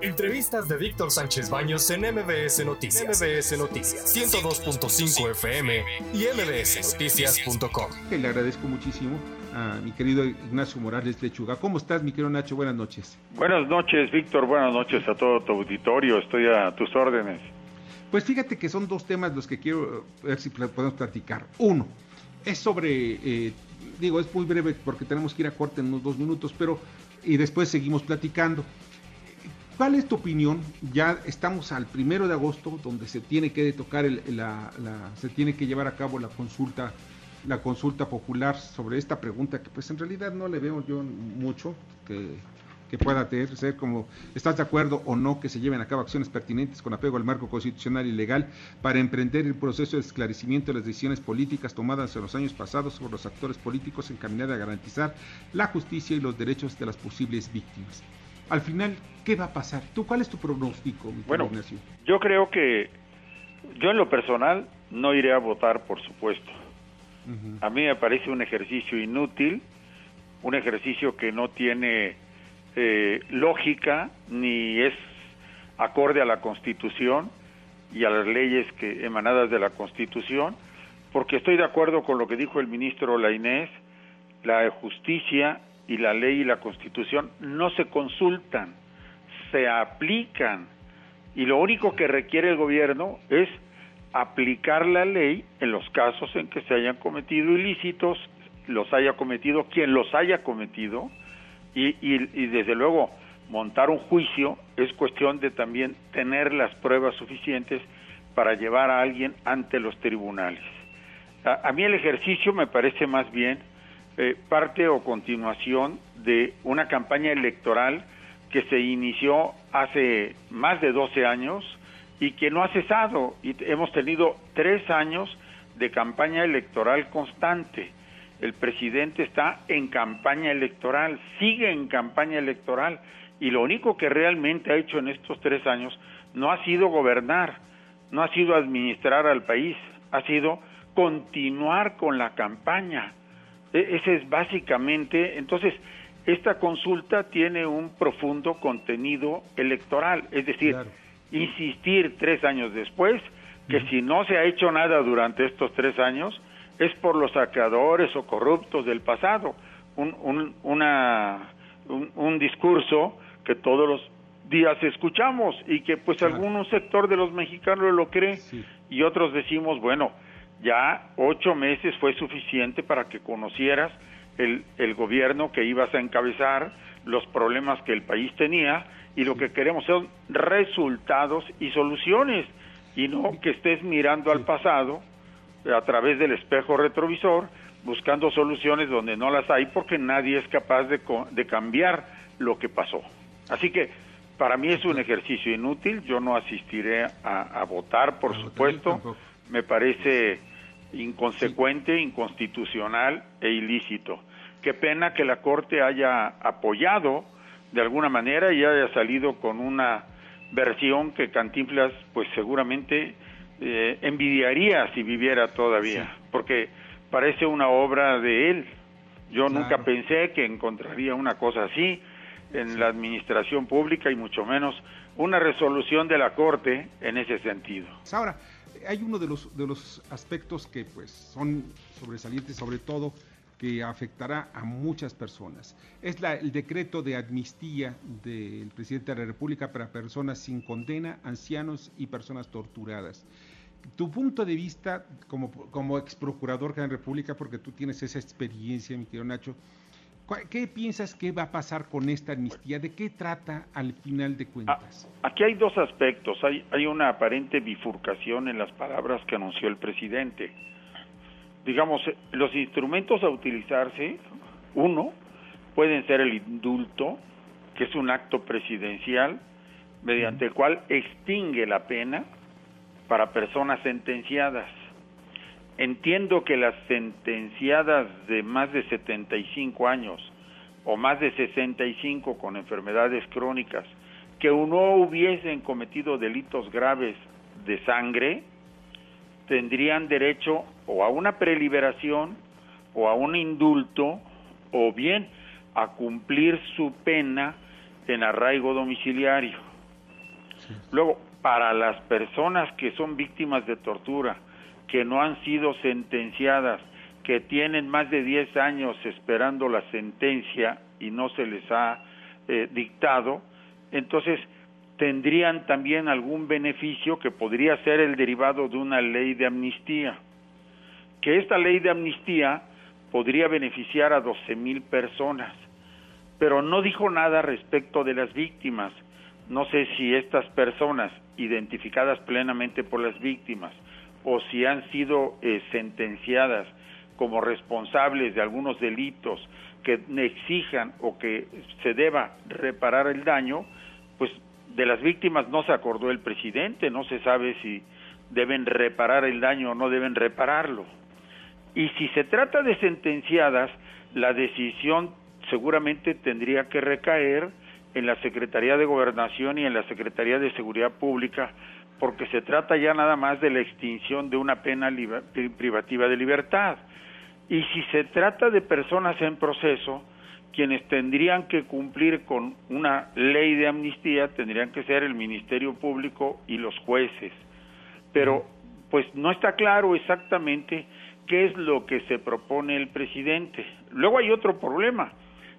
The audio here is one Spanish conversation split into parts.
Entrevistas de Víctor Sánchez Baños en MBS Noticias. MBS Noticias 102.5 FM y mbsnoticias.com. Le agradezco muchísimo a mi querido Ignacio Morales Lechuga. ¿Cómo estás, mi querido Nacho? Buenas noches. Buenas noches, Víctor. Buenas noches a todo tu auditorio. Estoy a tus órdenes. Pues fíjate que son dos temas los que quiero ver si podemos platicar. Uno, es sobre, eh, digo, es muy breve porque tenemos que ir a corte en unos dos minutos, pero y después seguimos platicando. ¿Cuál es tu opinión? Ya estamos al primero de agosto, donde se tiene que tocar se tiene que llevar a cabo la consulta, la consulta popular sobre esta pregunta que, pues, en realidad no le veo yo mucho que, pueda tener, ser como, ¿estás de acuerdo o no que se lleven a cabo acciones pertinentes con apego al marco constitucional y legal para emprender el proceso de esclarecimiento de las decisiones políticas tomadas en los años pasados sobre los actores políticos encaminadas a garantizar la justicia y los derechos de las posibles víctimas? Al final, ¿qué va a pasar? ¿Tú cuál es tu pronóstico, Bueno, yo creo que yo en lo personal no iré a votar, por supuesto. A mí me parece un ejercicio inútil, un ejercicio que no tiene eh, lógica ni es acorde a la Constitución y a las leyes que emanadas de la Constitución, porque estoy de acuerdo con lo que dijo el ministro Lainés, la justicia y la ley y la constitución no se consultan, se aplican. Y lo único que requiere el gobierno es aplicar la ley en los casos en que se hayan cometido ilícitos, los haya cometido quien los haya cometido, y, y, desde luego montar un juicio es cuestión de también tener las pruebas suficientes para llevar a alguien ante los tribunales. a mí el ejercicio me parece más bien eh, parte o continuación de una campaña electoral que se inició hace más de 12 años y que no ha cesado. Y hemos tenido tres años de campaña electoral constante. El presidente está en campaña electoral, sigue en campaña electoral y lo único que realmente ha hecho en estos tres años no ha sido gobernar, no ha sido administrar al país, ha sido continuar con la campaña. E, ese es básicamente, entonces, esta consulta tiene un profundo contenido electoral, es decir, insistir tres años después que si no se ha hecho nada durante estos tres años es por los saqueadores o corruptos del pasado, un, un, una, un, discurso que todos los días escuchamos y que pues algún sector de los mexicanos lo cree y otros decimos, bueno, ya ocho meses fue suficiente para que conocieras el, el gobierno que ibas a encabezar, los problemas que el país tenía y lo que queremos son resultados y soluciones y no que estés mirando al pasado a través del espejo retrovisor buscando soluciones donde no las hay porque nadie es capaz de, de cambiar lo que pasó. Así que para mí es un ejercicio inútil, yo no asistiré a, votar, por supuesto, me parece inconsecuente, inconstitucional e ilícito. Qué pena que la Corte haya apoyado de alguna manera y haya salido con una versión que Cantinflas pues seguramente eh, envidiaría si viviera todavía, porque parece una obra de él. Yo nunca pensé que encontraría una cosa así en la administración pública y mucho menos una resolución de la Corte en ese sentido. Ahora, hay uno de los, de los aspectos que pues son sobresalientes, sobre todo que afectará a muchas personas. Es la, el decreto de amnistía del presidente de la República para personas sin condena, ancianos y personas torturadas. Tu punto de vista como, como ex procurador de la República, porque tú tienes esa experiencia, mi querido Nacho, ¿Qué piensas que va a pasar con esta amnistía? ¿De qué trata al final de cuentas? Ah, aquí hay dos aspectos. Hay, hay una aparente bifurcación en las palabras que anunció el presidente. Digamos, eh, los instrumentos a utilizarse, uno, pueden ser el indulto, que es un acto presidencial mediante el cual extingue la pena para personas sentenciadas Entiendo que las sentenciadas de más de 75 años o más de 65 con enfermedades crónicas que no hubiesen cometido delitos graves de sangre tendrían derecho o a una preliberación o a un indulto o bien a cumplir su pena en arraigo domiciliario. Luego, para las personas que son víctimas de tortura, que no han sido sentenciadas, que tienen más de 10 años esperando la sentencia y no se les ha eh, dictado, entonces tendrían también algún beneficio que podría ser el derivado de una ley de amnistía. Que esta ley de amnistía podría beneficiar a 12 mil personas, pero no dijo nada respecto de las víctimas. No sé si estas personas, identificadas plenamente por las víctimas, o si han sido eh, sentenciadas como responsables de algunos delitos que exijan o que se deba reparar el daño, pues de las víctimas no se acordó el presidente, no se sabe si deben reparar el daño o no deben repararlo. Y si se trata de sentenciadas, la decisión seguramente tendría que recaer en la Secretaría de Gobernación y en la Secretaría de Seguridad Pública, porque se trata ya nada más de la extinción de una pena privativa de libertad. Y si se trata de personas en proceso, quienes tendrían que cumplir con una ley de amnistía tendrían que ser el Ministerio Público y los jueces. Pero pues no está claro exactamente qué es lo que se propone el presidente. Luego hay otro problema.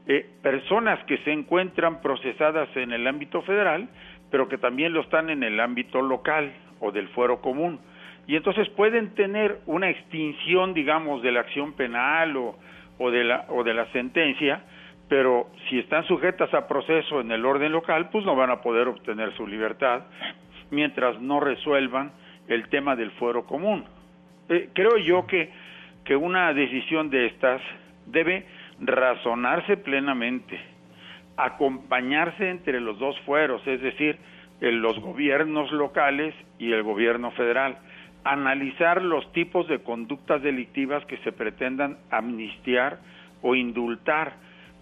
Eh, personas que se encuentran procesadas en el ámbito federal, pero que también lo están en el ámbito local o del fuero común. Y entonces pueden tener una extinción, digamos, de la acción penal o, o, de, la, o de la sentencia, pero si están sujetas a proceso en el orden local, pues no van a poder obtener su libertad mientras no resuelvan el tema del fuero común. Eh, creo yo que, que una decisión de estas debe razonarse plenamente, acompañarse entre los dos fueros, es decir, los gobiernos locales y el gobierno federal, analizar los tipos de conductas delictivas que se pretendan amnistiar o indultar,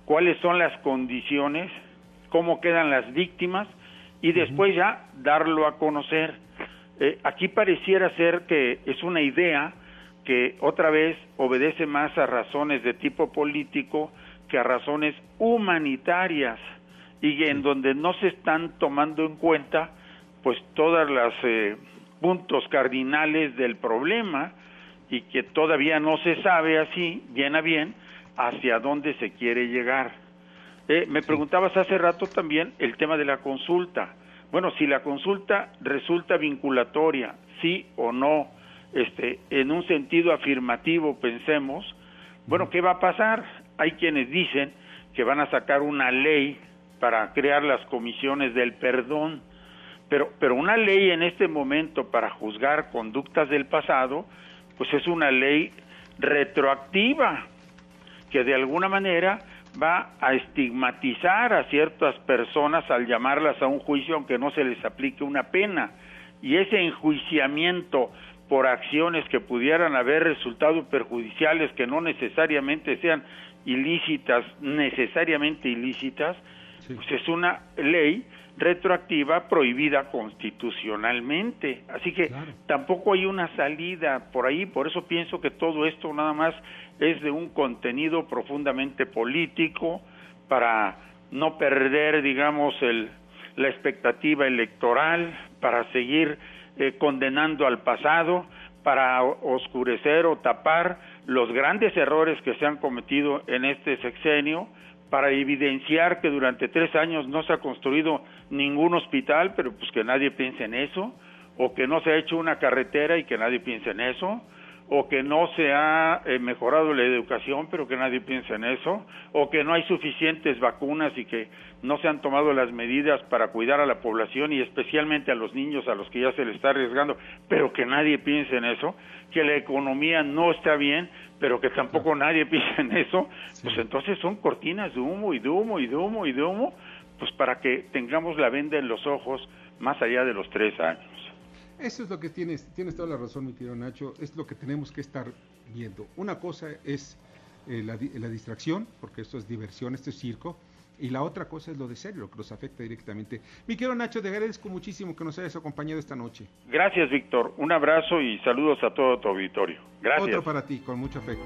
cuáles son las condiciones, cómo quedan las víctimas y después ya darlo a conocer. Eh, aquí pareciera ser que es una idea que otra vez obedece más a razones de tipo político que a razones humanitarias y en donde no se están tomando en cuenta pues todas las eh, puntos cardinales del problema y que todavía no se sabe así bien a bien hacia dónde se quiere llegar. Eh, me preguntabas hace rato también el tema de la consulta. Bueno, si la consulta resulta vinculatoria, sí o no, este, en un sentido afirmativo, pensemos, bueno, ¿qué va a pasar? Hay quienes dicen que van a sacar una ley para crear las comisiones del perdón, pero, pero una ley en este momento para juzgar conductas del pasado, pues es una ley retroactiva, que de alguna manera va a estigmatizar a ciertas personas al llamarlas a un juicio aunque no se les aplique una pena. Y ese enjuiciamiento por acciones que pudieran haber resultado perjudiciales, que no necesariamente sean ilícitas, necesariamente ilícitas, pues es una ley retroactiva prohibida constitucionalmente. Así que tampoco hay una salida por ahí, por eso pienso que todo esto nada más es de un contenido profundamente político para no perder, digamos, el, la expectativa electoral, para seguir eh, condenando al pasado, para oscurecer o tapar los grandes errores que se han cometido en este sexenio, para evidenciar que durante tres años no se ha construido ningún hospital, pero pues que nadie piense en eso, o que no se ha hecho una carretera y que nadie piense en eso, o que no se ha eh, mejorado la educación, pero que nadie piensa en eso, o que no hay suficientes vacunas y que no se han tomado las medidas para cuidar a la población y especialmente a los niños a los que ya se les está arriesgando, pero que nadie piense en eso, que la economía no está bien, pero que tampoco nadie piensa en eso, pues entonces son cortinas de humo y de humo y de humo y de humo, pues para que tengamos la venda en los ojos más allá de los tres años. Eso es lo que tienes, tienes toda la razón, mi querido Nacho, es lo que tenemos que estar viendo. Una cosa es eh, la, la, distracción, porque esto es diversión, esto es circo, y la otra cosa es lo de serio, lo que nos afecta directamente. Mi querido Nacho, te agradezco muchísimo que nos hayas acompañado esta noche. Gracias, Víctor. Un abrazo y saludos a todo tu auditorio. Gracias. Otro para ti, con mucho afecto.